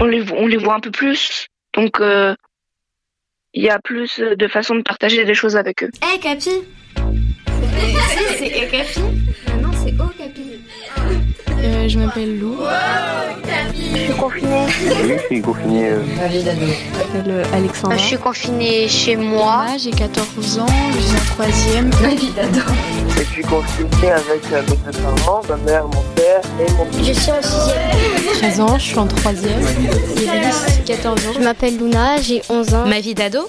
on les, on les voit un peu plus. Donc, euh, il y a plus de façons de partager des choses avec eux. Hé, hey, Capi C'est Capi Non, c'est Oh, Capi. Euh, je m'appelle Lou. Je suis confinée. Oui, je suis confinée. Euh... Je m'appelle euh, Alexandra. Je suis confinée chez moi. J'ai 14 ans, je suis en troisième. Ma vie d'ado. Je suis confinée avec mes deux parents, ma mère, mon père et mon Je suis en sixième. 13 ans, je suis en troisième. Iris, 14 ans. Je m'appelle Luna, j'ai 11 ans. Ma vie d'ado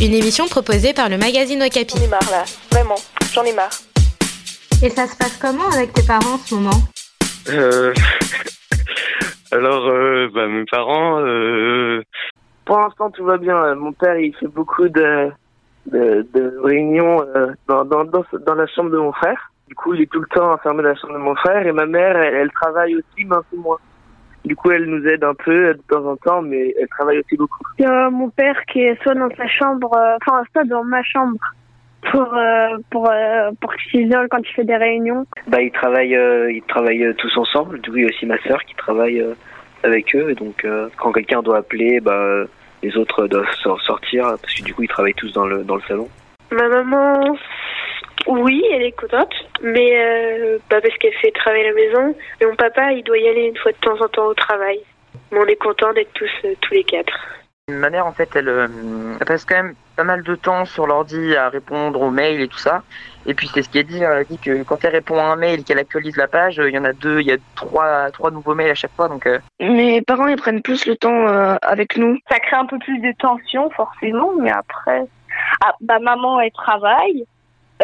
Une émission proposée par le magazine Okapi. J'en ai marre là, vraiment, j'en ai marre. Et ça se passe comment avec tes parents en ce moment? Euh... Alors, euh, bah, mes parents. Euh... Pour l'instant, tout va bien. Mon père, il fait beaucoup de, de, de réunions euh, dans, dans, dans, dans, la chambre de mon frère. Du coup, il est tout le temps enfermé dans la chambre de mon frère. Et ma mère, elle, elle travaille aussi, mais un peu moins. Du coup, elle nous aide un peu de temps en temps, mais elle travaille aussi beaucoup. Il y a mon père qui est soit dans sa chambre, enfin, soit dans ma chambre pour euh, pour euh, pour qu'il s'isole quand il fait des réunions. Bah ils travaillent euh, ils travaillent tous ensemble. Du coup il y a aussi ma sœur qui travaille avec eux et donc quand quelqu'un doit appeler bah les autres doivent sortir parce que du coup ils travaillent tous dans le dans le salon. Ma maman oui, elle est contente, mais euh, bah parce qu'elle fait travailler à la maison. Et mon papa, il doit y aller une fois de temps en temps au travail. Mais on est content d'être tous tous les quatre. Ma mère, en fait, elle, euh, elle, passe quand même pas mal de temps sur l'ordi à répondre aux mails et tout ça. Et puis c'est ce qu'elle dit, elle dit que quand elle répond à un mail qu'elle actualise la page, il y en a deux, il y a trois, trois nouveaux mails à chaque fois. Donc, euh... Mes parents, ils prennent plus le temps euh, avec nous. Ça crée un peu plus de tension, forcément, mais après, ah, bah maman, elle travaille.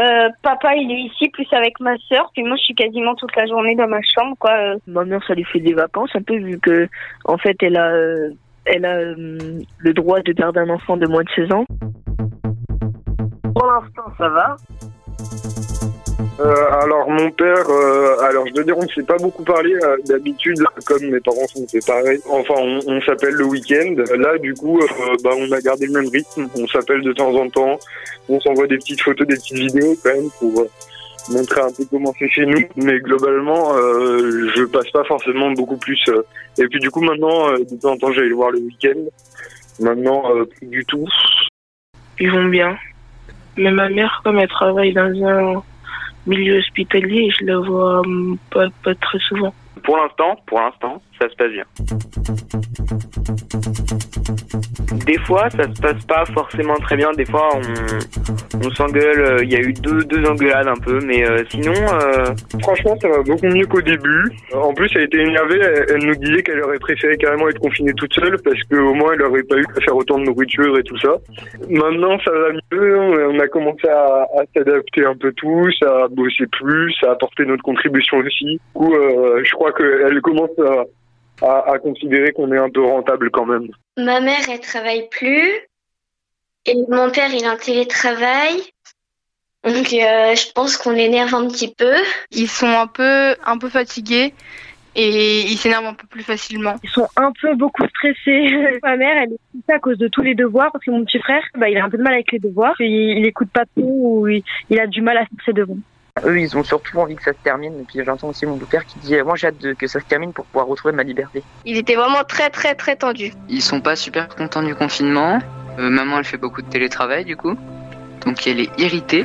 Euh, papa, il est ici plus avec ma sœur, puis moi, je suis quasiment toute la journée dans ma chambre, quoi. Ma mère, ça lui fait des vacances, un peu, vu que, en fait, elle a elle a euh, le droit de garder un enfant de moins de 16 ans. Pour l'instant, ça va. Euh, alors mon père, euh, alors je dois dire on ne s'est pas beaucoup parlé euh, d'habitude, comme mes parents sont séparés. Enfin on, s'appelle le week-end. Là du coup, bah, on a gardé le même rythme. On s'appelle de temps en temps. On s'envoie des petites photos, des petites vidéos quand même pour montrer un peu comment c'est chez nous. Mais globalement, euh, je passe pas forcément beaucoup plus. Euh. Et puis du coup, maintenant, euh, de temps en temps, j'allais le voir le week-end. Maintenant, plus du tout. Ils vont bien. Mais ma mère, comme elle travaille dans un milieu hospitalier, je la vois pas, pas très souvent. Pour l'instant, pour l'instant, ça se passe bien. Des fois, ça se passe pas forcément très bien. Des fois, on, s'engueule. Il y a eu deux, deux engueulades un peu, mais euh, sinon. Euh... Franchement, ça va beaucoup mieux qu'au début. En plus, elle était énervée. Elle, nous disait qu'elle aurait préféré carrément être confinée toute seule parce qu'au moins, elle aurait pas eu à faire autant de nourriture et tout ça. Maintenant, ça va mieux. On a commencé à, à s'adapter un peu tous, à bosser plus, à apporter notre contribution aussi. Du coup, euh, je crois qu'elle commence à à, à considérer qu'on est un peu rentable quand même. Ma mère, elle travaille plus. Et mon père, il est en télétravail. Donc, euh, je pense qu'on l'énerve un petit peu. Ils sont un peu, un peu fatigués et ils s'énervent un peu plus facilement. Ils sont un peu beaucoup stressés. Ma mère, elle est stressée à cause de tous les devoirs parce que mon petit frère, bah, il a un peu de mal avec les devoirs. Il, il écoute pas tout ou il, il a du mal à faire ses devoirs. Eux, ils ont surtout envie que ça se termine. Et puis j'entends aussi mon beau-père qui dit Moi, j'ai hâte de, que ça se termine pour pouvoir retrouver ma liberté. Il était vraiment très, très, très tendu. Ils sont pas super contents du confinement. Euh, maman, elle fait beaucoup de télétravail, du coup. Donc elle est irritée.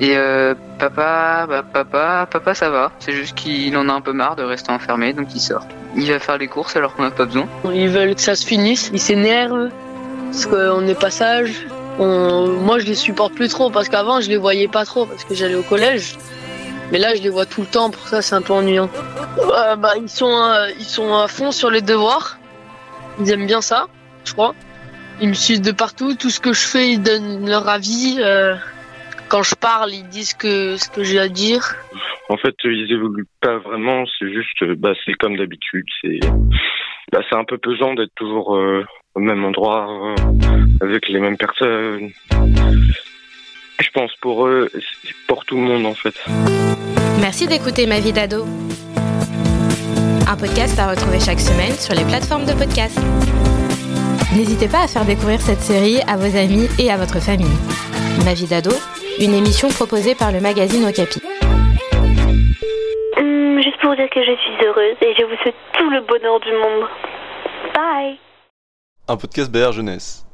Et euh, papa, bah, papa, papa, ça va. C'est juste qu'il en a un peu marre de rester enfermé, donc il sort. Il va faire les courses alors qu'on n'a pas besoin. Ils veulent que ça se finisse. Ils s'énervent parce qu'on n'est pas sage. On... Moi, je les supporte plus trop parce qu'avant, je les voyais pas trop parce que j'allais au collège. Mais là, je les vois tout le temps. Pour ça, c'est un peu ennuyant. Euh, bah, ils sont, euh, ils sont à fond sur les devoirs. Ils aiment bien ça, je crois. Ils me suivent de partout. Tout ce que je fais, ils donnent leur avis. Euh... Quand je parle, ils disent que ce que j'ai à dire. En fait, ils évoluent pas vraiment. C'est juste, bah, c'est comme d'habitude. C'est, bah, un peu pesant d'être toujours euh, au même endroit euh, avec les mêmes personnes. Je pense pour eux, pour tout le monde en fait. Merci d'écouter Ma vie d'ado. Un podcast à retrouver chaque semaine sur les plateformes de podcast. N'hésitez pas à faire découvrir cette série à vos amis et à votre famille. Ma vie d'ado, une émission proposée par le magazine Okapi. Hum, juste pour dire que je suis heureuse et je vous souhaite tout le bonheur du monde. Bye. Un podcast BR Jeunesse.